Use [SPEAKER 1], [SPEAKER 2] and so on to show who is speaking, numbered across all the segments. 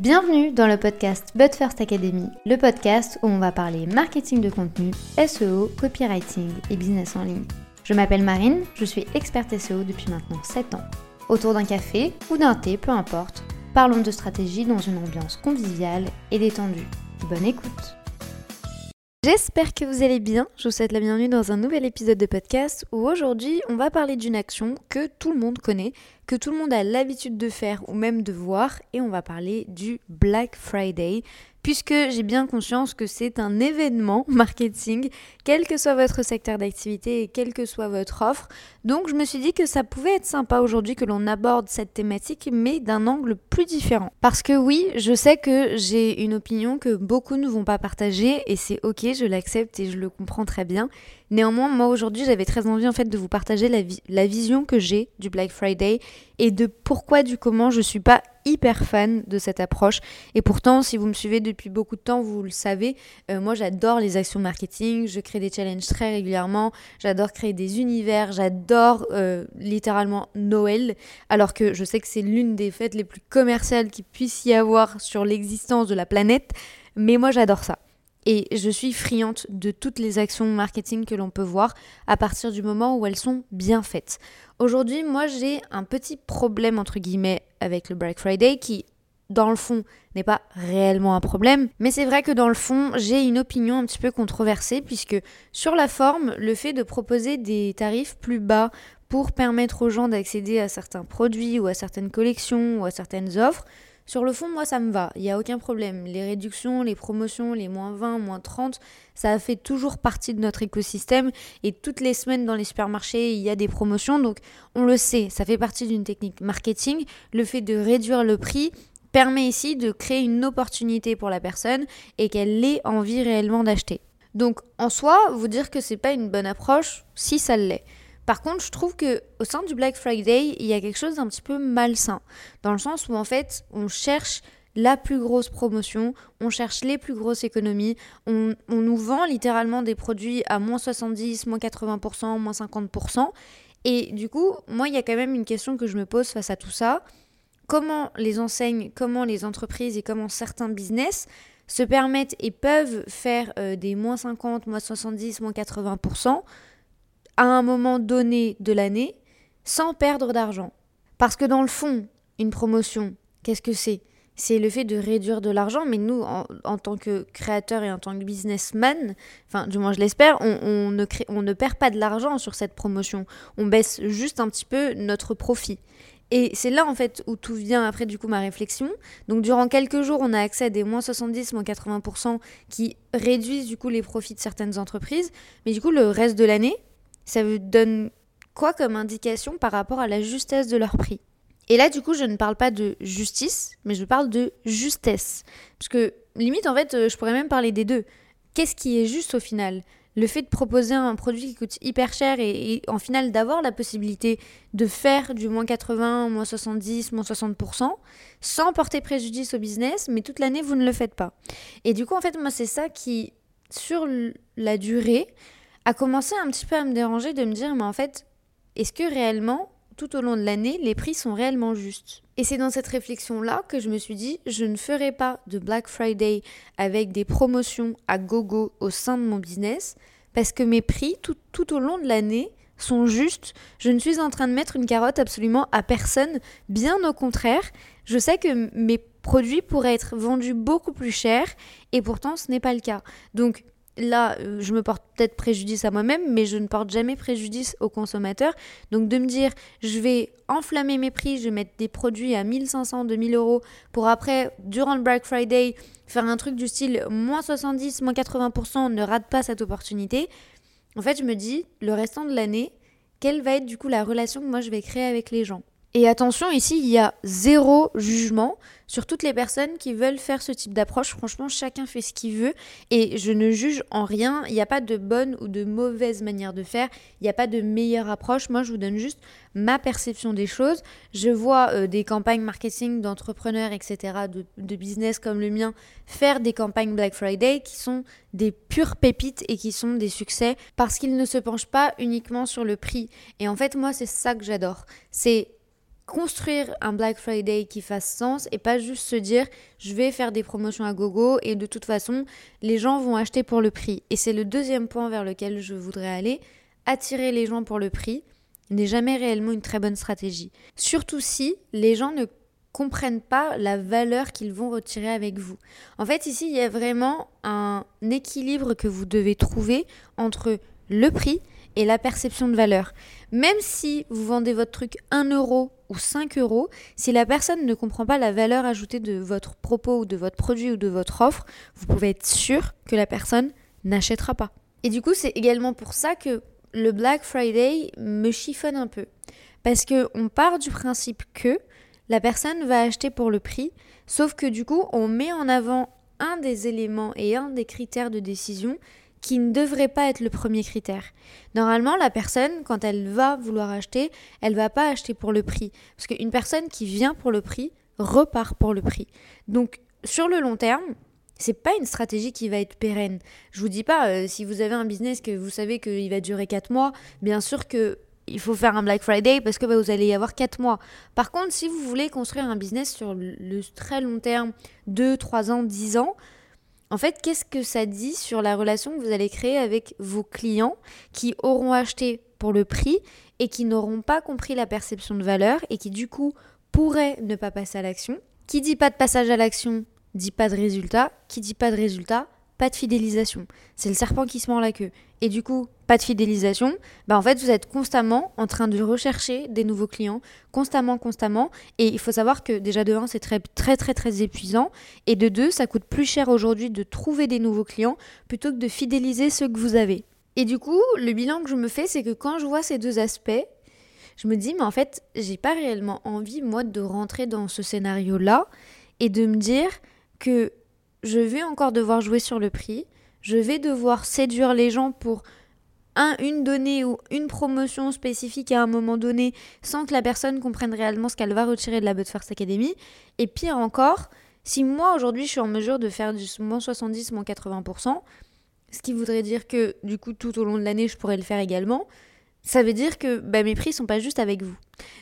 [SPEAKER 1] Bienvenue dans le podcast But First Academy, le podcast où on va parler marketing de contenu, SEO, copywriting et business en ligne. Je m'appelle Marine, je suis experte SEO depuis maintenant 7 ans. Autour d'un café ou d'un thé, peu importe, parlons de stratégie dans une ambiance conviviale et détendue. Bonne écoute J'espère que vous allez bien. Je vous souhaite la bienvenue dans un nouvel épisode de podcast où aujourd'hui on va parler d'une action que tout le monde connaît, que tout le monde a l'habitude de faire ou même de voir et on va parler du Black Friday puisque j'ai bien conscience que c'est un événement marketing, quel que soit votre secteur d'activité et quelle que soit votre offre. Donc je me suis dit que ça pouvait être sympa aujourd'hui que l'on aborde cette thématique, mais d'un angle plus différent. Parce que oui, je sais que j'ai une opinion que beaucoup ne vont pas partager, et c'est ok, je l'accepte et je le comprends très bien. Néanmoins, moi aujourd'hui, j'avais très envie en fait de vous partager la, vision que j'ai du Black Friday et de pourquoi du comment je suis pas hyper fan de cette approche. Et pourtant, si vous me suivez depuis beaucoup de temps, vous le savez, euh, moi j'adore les actions marketing, je crée des challenges très régulièrement, j'adore créer des univers, j'adore euh, littéralement Noël, alors que je sais que c'est l'une des fêtes les plus commerciales qu'il puisse y avoir sur l'existence de la planète, mais moi j'adore ça. Et je suis friante de toutes les actions marketing que l'on peut voir à partir du moment où elles sont bien faites. Aujourd'hui, moi j'ai un petit problème entre guillemets avec le Black Friday qui dans le fond n'est pas réellement un problème, mais c'est vrai que dans le fond, j'ai une opinion un petit peu controversée puisque sur la forme, le fait de proposer des tarifs plus bas pour permettre aux gens d'accéder à certains produits ou à certaines collections ou à certaines offres, sur le fond, moi, ça me va, il n'y a aucun problème. Les réductions, les promotions, les moins 20, moins 30, ça fait toujours partie de notre écosystème et toutes les semaines dans les supermarchés, il y a des promotions, donc on le sait, ça fait partie d'une technique marketing. Le fait de réduire le prix permet ici de créer une opportunité pour la personne et qu'elle ait envie réellement d'acheter. Donc en soi, vous dire que c'est pas une bonne approche, si ça l'est. Par contre, je trouve que au sein du Black Friday, il y a quelque chose d'un petit peu malsain, dans le sens où en fait, on cherche la plus grosse promotion, on cherche les plus grosses économies, on, nous vend littéralement des produits à moins 70, moins 80%, moins 50%. Et du coup, moi, il y a quand même une question que je me pose face à tout ça. Comment les enseignes, comment les entreprises et comment certains business se permettent et peuvent faire euh, des moins 50, moins 70, moins 80% à un moment donné de l'année sans perdre d'argent. Parce que dans le fond, une promotion, qu'est-ce que c'est? C'est le fait de réduire de l'argent, mais nous, en, tant que créateurs et en tant que businessman, enfin, du moins je l'espère, on, ne on ne perd pas de l'argent sur cette promotion. On baisse juste un petit peu notre profit. Et c'est là en fait où tout vient après du coup ma réflexion. Donc durant quelques jours, on a accès à des moins 70, moins 80% qui réduisent du coup les profits de certaines entreprises. Mais du coup, le reste de l'année, ça vous donne quoi comme indication par rapport à la justesse de leur prix? Et là, du coup, je ne parle pas de justice, mais je parle de justesse. Parce que, limite, en fait, euh, je pourrais même parler des deux. Qu'est-ce qui est juste au final? Le fait de proposer un produit qui coûte hyper cher et, en final d'avoir la possibilité de faire du moins 80, moins 70, moins 60% sans porter préjudice au business, mais toute l'année vous ne le faites pas. Et du coup, en fait, moi, c'est ça qui, sur la durée, a commencé un petit peu à me déranger de me dire, mais en fait, est-ce que réellement, tout au long de l'année, les prix sont réellement justes? Et c'est dans cette réflexion-là que je me suis dit, je ne ferai pas de Black Friday avec des promotions à gogo au sein de mon business, parce que mes prix, tout, tout au long de l'année, sont justes. Je ne suis en train de mettre une carotte absolument à personne. Bien au contraire, je sais que mes produits pourraient être vendus beaucoup plus cher et pourtant ce n'est pas le cas. Donc là, euh, je me porte peut-être préjudice à moi-même, mais je ne porte jamais préjudice aux consommateurs. Donc de me dire, je vais enflammer mes prix, je vais mettre des produits à 1500, 2000 euros pour après, durant le Black Friday, faire un truc du style moins 70, moins 80%, ne rate pas cette opportunité. En fait, je me dis, le restant de l'année, quelle va être du coup la relation que moi je vais créer avec les gens? Et attention, ici, il y a zéro jugement sur toutes les personnes qui veulent faire ce type d'approche. Franchement, chacun fait ce qu'il veut et je ne juge en rien. Il n'y a pas de bonne ou de mauvaise manière de faire. Il n'y a pas de meilleure approche. Moi, je vous donne juste ma perception des choses. Je vois euh, des campagnes marketing d'entrepreneurs, etc., de, de business comme le mien, faire des campagnes Black Friday qui sont des pures pépites et qui sont des succès parce qu'ils ne se penchent pas uniquement sur le prix. Et en fait, moi, c'est ça que j'adore. C'est construire un Black Friday qui fasse sens et pas juste se dire je vais faire des promotions à gogo et de toute façon les gens vont acheter pour le prix. Et c'est le deuxième point vers lequel je voudrais aller. Attirer les gens pour le prix n'est jamais réellement une très bonne stratégie. Surtout si les gens ne comprennent pas la valeur qu'ils vont retirer avec vous. En fait, ici, il y a vraiment un équilibre que vous devez trouver entre le prix et la perception de valeur. Même si vous vendez votre truc 1 euro ou 5 euros, si la personne ne comprend pas la valeur ajoutée de votre propos ou de votre produit ou de votre offre, vous pouvez être sûr que la personne n'achètera pas. Et du coup, c'est également pour ça que le Black Friday me chiffonne un peu. Parce qu'on part du principe que la personne va acheter pour le prix, sauf que du coup, on met en avant un des éléments et un des critères de décision qui ne devrait pas être le premier critère. Normalement, la personne, quand elle va vouloir acheter, elle va pas acheter pour le prix. Parce qu'une personne qui vient pour le prix repart pour le prix. Donc, sur le long terme, c'est pas une stratégie qui va être pérenne. Je vous dis pas, euh, si vous avez un business que vous savez qu'il va durer 4 mois, bien sûr que il faut faire un Black Friday parce que bah, vous allez y avoir 4 mois. Par contre, si vous voulez construire un business sur le très long terme, 2, 3 ans, 10 ans, en fait, qu'est-ce que ça dit sur la relation que vous allez créer avec vos clients qui auront acheté pour le prix et qui n'auront pas compris la perception de valeur et qui du coup pourraient ne pas passer à l'action? Qui dit pas de passage à l'action dit pas de résultat. Qui dit pas de résultat pas de fidélisation. C'est le serpent qui se mord la queue. Et du coup, pas de fidélisation, bah en fait, vous êtes constamment en train de rechercher des nouveaux clients, constamment, constamment. Et il faut savoir que déjà de 1, c'est très, très, très, très épuisant. Et de 2, ça coûte plus cher aujourd'hui de trouver des nouveaux clients plutôt que de fidéliser ceux que vous avez. Et du coup, le bilan que je me fais, c'est que quand je vois ces deux aspects, je me dis, mais en fait, j'ai pas réellement envie, moi, de rentrer dans ce scénario-là et de me dire que je vais encore devoir jouer sur le prix, je vais devoir séduire les gens pour un, une donnée ou une promotion spécifique à un moment donné sans que la personne comprenne réellement ce qu'elle va retirer de la But First Academy. Et pire encore, si moi aujourd'hui je suis en mesure de faire du moins 70, moins 80%, ce qui voudrait dire que du coup tout au long de l'année je pourrais le faire également, ça veut dire que bah, mes prix sont pas juste avec vous.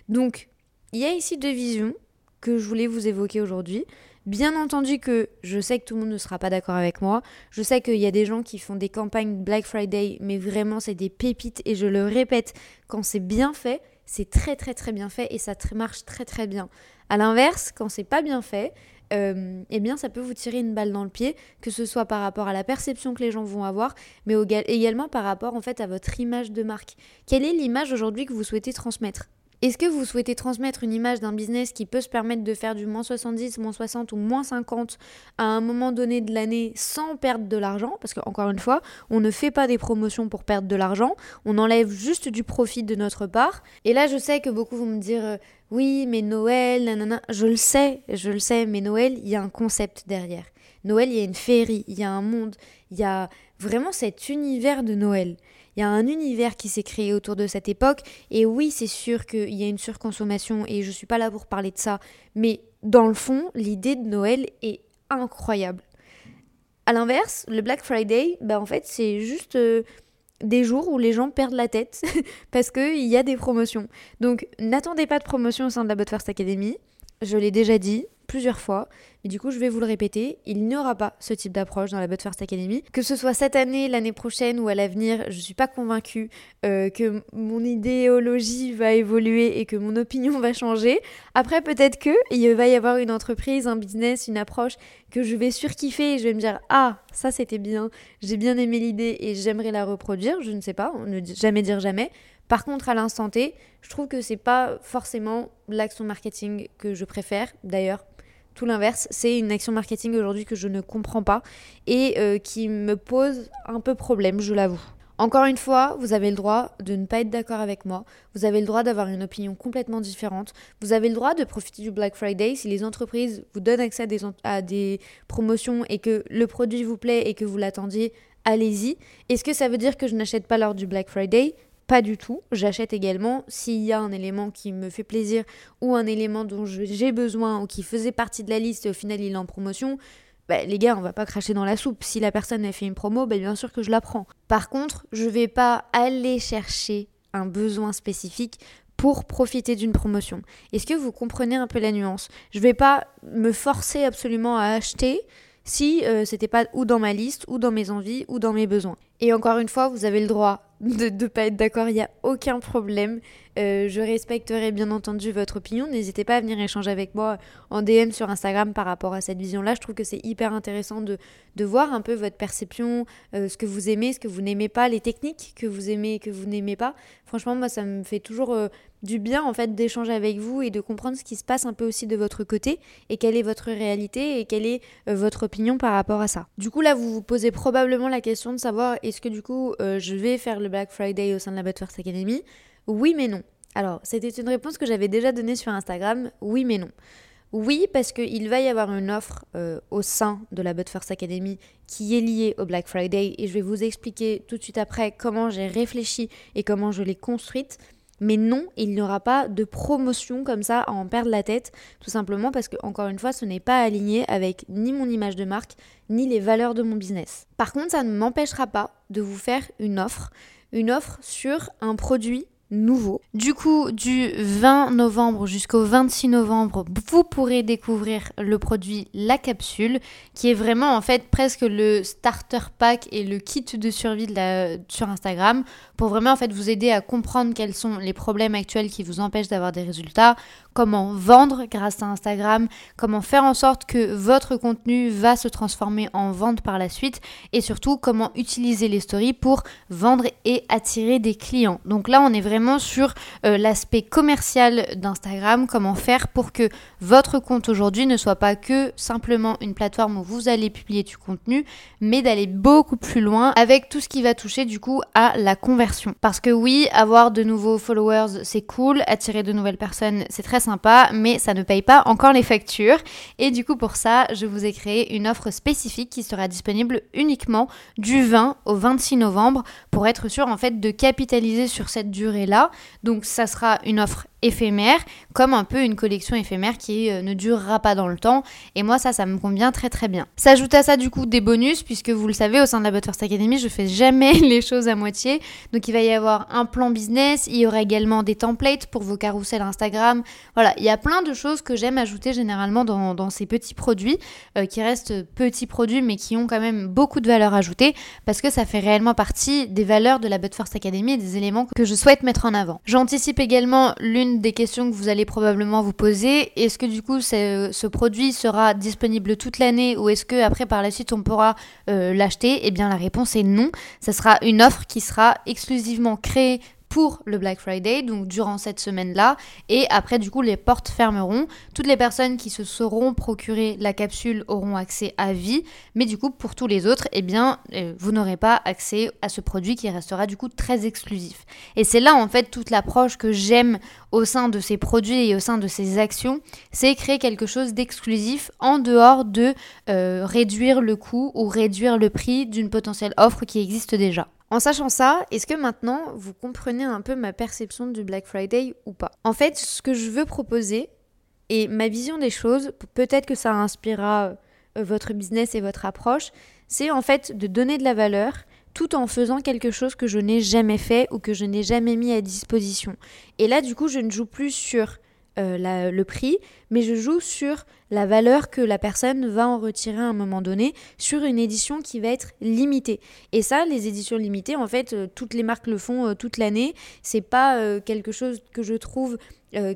[SPEAKER 1] Donc il y a ici deux visions que je voulais vous évoquer aujourd'hui. Bien entendu que je sais que tout le monde ne sera pas d'accord avec moi. Je sais qu'il y a des gens qui font des campagnes Black Friday, mais vraiment c'est des pépites. Et je le répète, quand c'est bien fait, c'est très très très bien fait et ça marche très très bien. À l'inverse, quand c'est pas bien fait, euh, eh bien ça peut vous tirer une balle dans le pied, que ce soit par rapport à la perception que les gens vont avoir, mais également par rapport en fait à votre image de marque. Quelle est l'image aujourd'hui que vous souhaitez transmettre? Est-ce que vous souhaitez transmettre une image d'un business qui peut se permettre de faire du moins 70, moins 60 ou moins 50 à un moment donné de l'année sans perdre de l'argent? Parce qu'encore une fois, on ne fait pas des promotions pour perdre de l'argent, on enlève juste du profit de notre part. Et là, je sais que beaucoup vont me dire euh, oui, mais Noël, nanana. Je le sais, je le sais, mais Noël, il y a un concept derrière. Noël, il y a une féerie, il y a un monde, il y a vraiment cet univers de Noël. Il y a un univers qui s'est créé autour de cette époque. Et oui, c'est sûr qu'il y a une surconsommation et je ne suis pas là pour parler de ça. Mais dans le fond, l'idée de Noël est incroyable. À l'inverse, le Black Friday, bah en fait, c'est juste euh, des jours où les gens perdent la tête parce qu'il y a des promotions. Donc, n'attendez pas de promotion au sein de la Bot First Academy. Je l'ai déjà dit, plusieurs fois, mais du coup je vais vous le répéter, il n'y aura pas ce type d'approche dans la But First Academy. Que ce soit cette année, l'année prochaine ou à l'avenir, je ne suis pas convaincue euh, que mon idéologie va évoluer et que mon opinion va changer. Après peut-être que il va y avoir une entreprise, un business, une approche que je vais surkiffer et je vais me dire ah ça c'était bien, j'ai bien aimé l'idée et j'aimerais la reproduire, je ne sais pas, ne jamais dire jamais. Par contre, à l'instant T, je trouve que c'est pas forcément l'action marketing que je préfère. D'ailleurs, tout l'inverse, c'est une action marketing aujourd'hui que je ne comprends pas et euh, qui me pose un peu problème, je l'avoue. Encore une fois, vous avez le droit de ne pas être d'accord avec moi, vous avez le droit d'avoir une opinion complètement différente, vous avez le droit de profiter du Black Friday si les entreprises vous donnent accès à des, à des promotions et que le produit vous plaît et que vous l'attendiez, allez-y. Est-ce que ça veut dire que je n'achète pas lors du Black Friday? Pas du tout. J'achète également s'il y a un élément qui me fait plaisir ou un élément dont j'ai besoin ou qui faisait partie de la liste et au final il est en promotion. Bah, les gars, on va pas cracher dans la soupe. Si la personne a fait une promo, bah, bien sûr que je la prends. Par contre, je vais pas aller chercher un besoin spécifique pour profiter d'une promotion. Est-ce que vous comprenez un peu la nuance? Je ne vais pas me forcer absolument à acheter si euh, c'était pas ou dans ma liste, ou dans mes envies, ou dans mes besoins. Et encore une fois, vous avez le droit de ne pas être d'accord, il n'y a aucun problème. Euh, je respecterai bien entendu votre opinion. N'hésitez pas à venir échanger avec moi en DM sur Instagram par rapport à cette vision-là. Je trouve que c'est hyper intéressant de, de, voir un peu votre perception, euh, ce que vous aimez, ce que vous n'aimez pas, les techniques que vous aimez et que vous n'aimez pas. Franchement, moi, ça me fait toujours euh, du bien en fait d'échanger avec vous et de comprendre ce qui se passe un peu aussi de votre côté et quelle est votre réalité et quelle est votre opinion par rapport à ça. Du coup, là, vous vous posez probablement la question de savoir est-ce que du coup, je vais faire le Black Friday au sein de la First Academy? Oui mais non. Alors, c'était une réponse que j'avais déjà donnée sur Instagram, oui mais non. Oui, parce qu'il va y avoir une offre euh, au sein de la But Academy qui est liée au Black Friday et je vais vous expliquer tout de suite après comment j'ai réfléchi et comment je l'ai construite. Mais non, il n'y aura pas de promotion comme ça à en perdre la tête, tout simplement parce que, encore une fois, ce n'est pas aligné avec ni mon image de marque, ni les valeurs de mon business. Par contre, ça ne m'empêchera pas de vous faire une offre, une offre sur un produit nouveau. Du coup, du 20 novembre jusqu'au 26 novembre, vous pourrez découvrir le produit La Capsule, qui est vraiment en fait presque le starter pack et le kit de survie sur Instagram, pour vraiment vous aider à comprendre quels sont les problèmes actuels qui vous empêchent d'avoir des résultats, comment vendre grâce à Instagram, comment faire en sorte que votre contenu va se transformer en vente par la suite, et surtout comment utiliser les stories pour vendre et attirer des clients. Donc là, on est vraiment sur euh, l'aspect commercial d'Instagram, comment faire pour que votre compte aujourd'hui ne soit pas que simplement une plateforme où vous allez publier du contenu, mais d'aller beaucoup plus loin avec tout ce qui va toucher du coup à la conversion. Parce que oui, avoir de nouveaux followers, c'est cool, attirer de nouvelles personnes, c'est très sympa, mais ça ne paye pas encore les factures. Et du coup, pour ça, je vous ai créé une offre spécifique qui sera disponible uniquement du 20 au 26 novembre pour être sûr en fait de capitaliser sur cette durée-là donc ça sera une offre éphémère, comme un peu une collection éphémère qui euh, ne durera pas dans le temps. Et moi, ça, ça me convient très très bien. S'ajoute à ça, du coup, des bonus, puisque vous le savez, au sein de la Butterfly Academy, je fais jamais les choses à moitié. Donc, il va y avoir un plan business, il y aura également des templates pour vos carousels Instagram. Voilà, il y a plein de choses que j'aime ajouter généralement dans, ces petits produits, euh, qui restent petits produits, mais qui ont quand même beaucoup de valeur ajoutée, parce que ça fait réellement partie des valeurs de la Butterfly Academy et des éléments que je souhaite mettre en avant. J'anticipe également l'une des questions que vous allez probablement vous poser. Est-ce que du coup ce produit sera disponible toute l'année ou est-ce que après par la suite on pourra euh, l'acheter? Eh bien la réponse est non. Ce sera une offre qui sera exclusivement créée pour le Black Friday, donc durant cette semaine-là. Et après, du coup, les portes fermeront. Toutes les personnes qui se seront procurées la capsule auront accès à vie. Mais du coup, pour tous les autres, eh bien, euh, vous n'aurez pas accès à ce produit qui restera du coup très exclusif. Et c'est là, en fait, toute l'approche que j'aime au sein de ces produits et au sein de ces actions, c'est créer quelque chose d'exclusif en dehors de euh, réduire le coût ou réduire le prix d'une potentielle offre qui existe déjà. En sachant ça, est-ce que maintenant vous comprenez un peu ma perception du Black Friday ou pas? En fait, ce que je veux proposer et ma vision des choses, peut-être que ça inspirera euh, votre business et votre approche, c'est en fait de donner de la valeur tout en faisant quelque chose que je n'ai jamais fait ou que je n'ai jamais mis à disposition. Et là, du coup, je ne joue plus sur euh, le prix, mais je joue sur la valeur que la personne va en retirer à un moment donné sur une édition qui va être limitée. Et ça, les éditions limitées, en fait, euh, toutes les marques le font euh, toute l'année. C'est pas quelque chose que je trouve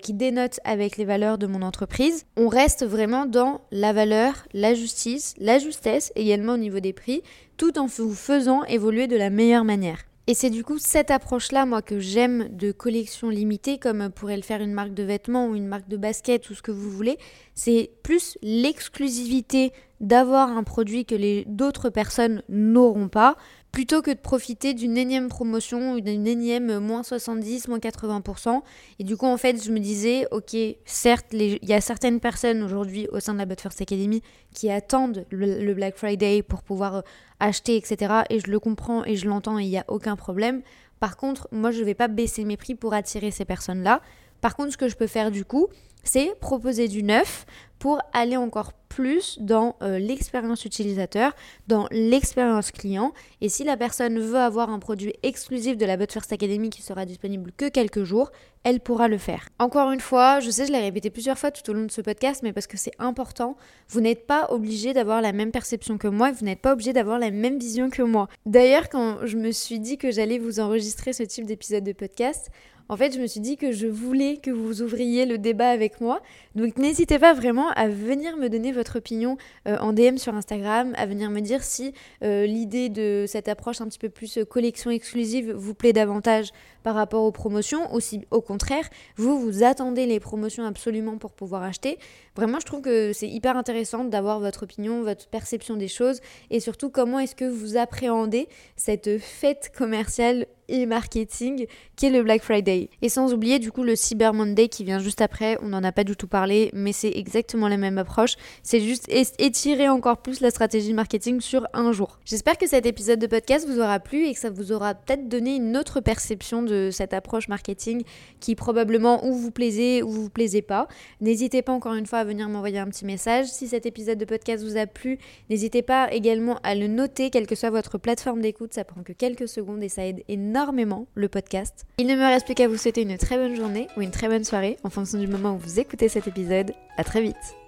[SPEAKER 1] qui dénote avec les valeurs de mon entreprise. On reste vraiment dans la valeur, la justice, la justesse également au niveau des prix, tout en vous faisant évoluer de la meilleure manière. Et c'est du coup cette approche-là, moi, que j'aime de collection limitée, comme pourrait le faire une marque de vêtements ou une marque de basket ou ce que vous voulez. C'est plus l'exclusivité d'avoir un produit que d'autres personnes n'auront pas, plutôt que de profiter d'une énième promotion d'une énième moins 70, moins 80%. Et du coup, en fait, je me disais, ok, certes, il y a certaines personnes aujourd'hui au sein de la But First Academy qui attendent le, Black Friday pour pouvoir euh, acheter, etc. Et je le comprends et je l'entends et il n'y a aucun problème. Par contre, moi, je ne vais pas baisser mes prix pour attirer ces personnes-là. Par contre, ce que je peux faire du coup, c'est proposer du neuf pour aller encore plus dans euh, l'expérience utilisateur, dans l'expérience client. Et si la personne veut avoir un produit exclusif de la But First Academy qui sera disponible que quelques jours, elle pourra le faire. Encore une fois, je sais, je l'ai répété plusieurs fois tout au long de ce podcast, mais parce que c'est important, vous n'êtes pas obligé d'avoir la même perception que moi, vous n'êtes pas obligé d'avoir la même vision que moi. D'ailleurs, quand je me suis dit que j'allais vous enregistrer ce type d'épisode de podcast, en fait, je me suis dit que je voulais que vous ouvriez le débat avec moi. Donc n'hésitez pas vraiment à venir me donner votre opinion euh, en DM sur Instagram, à venir me dire si euh, l'idée de cette approche un petit peu plus euh, collection exclusive vous plaît davantage par rapport aux promotions ou si au contraire, vous vous attendez les promotions absolument pour pouvoir acheter. Vraiment, je trouve que c'est hyper intéressant d'avoir votre opinion, votre perception des choses et surtout comment est-ce que vous appréhendez cette fête commerciale et marketing qui est le Black Friday. Et sans oublier du coup le Cyber Monday qui vient juste après, on n'en a pas du tout parlé, mais c'est exactement la même approche. C'est juste étirer encore plus la stratégie marketing sur un jour. J'espère que cet épisode de podcast vous aura plu et que ça vous aura peut-être donné une autre perception de cette approche marketing qui probablement ou vous plaisait ou vous plaisait pas. N'hésitez pas encore une fois à venir m'envoyer un petit message. Si cet épisode de podcast vous a plu, n'hésitez pas également à le noter, quelle que soit votre plateforme d'écoute, ça prend que quelques secondes et ça aide énormément énormément le podcast. Il ne me reste plus qu'à vous souhaiter une très bonne journée ou une très bonne soirée en fonction du moment où vous écoutez cet épisode. À très vite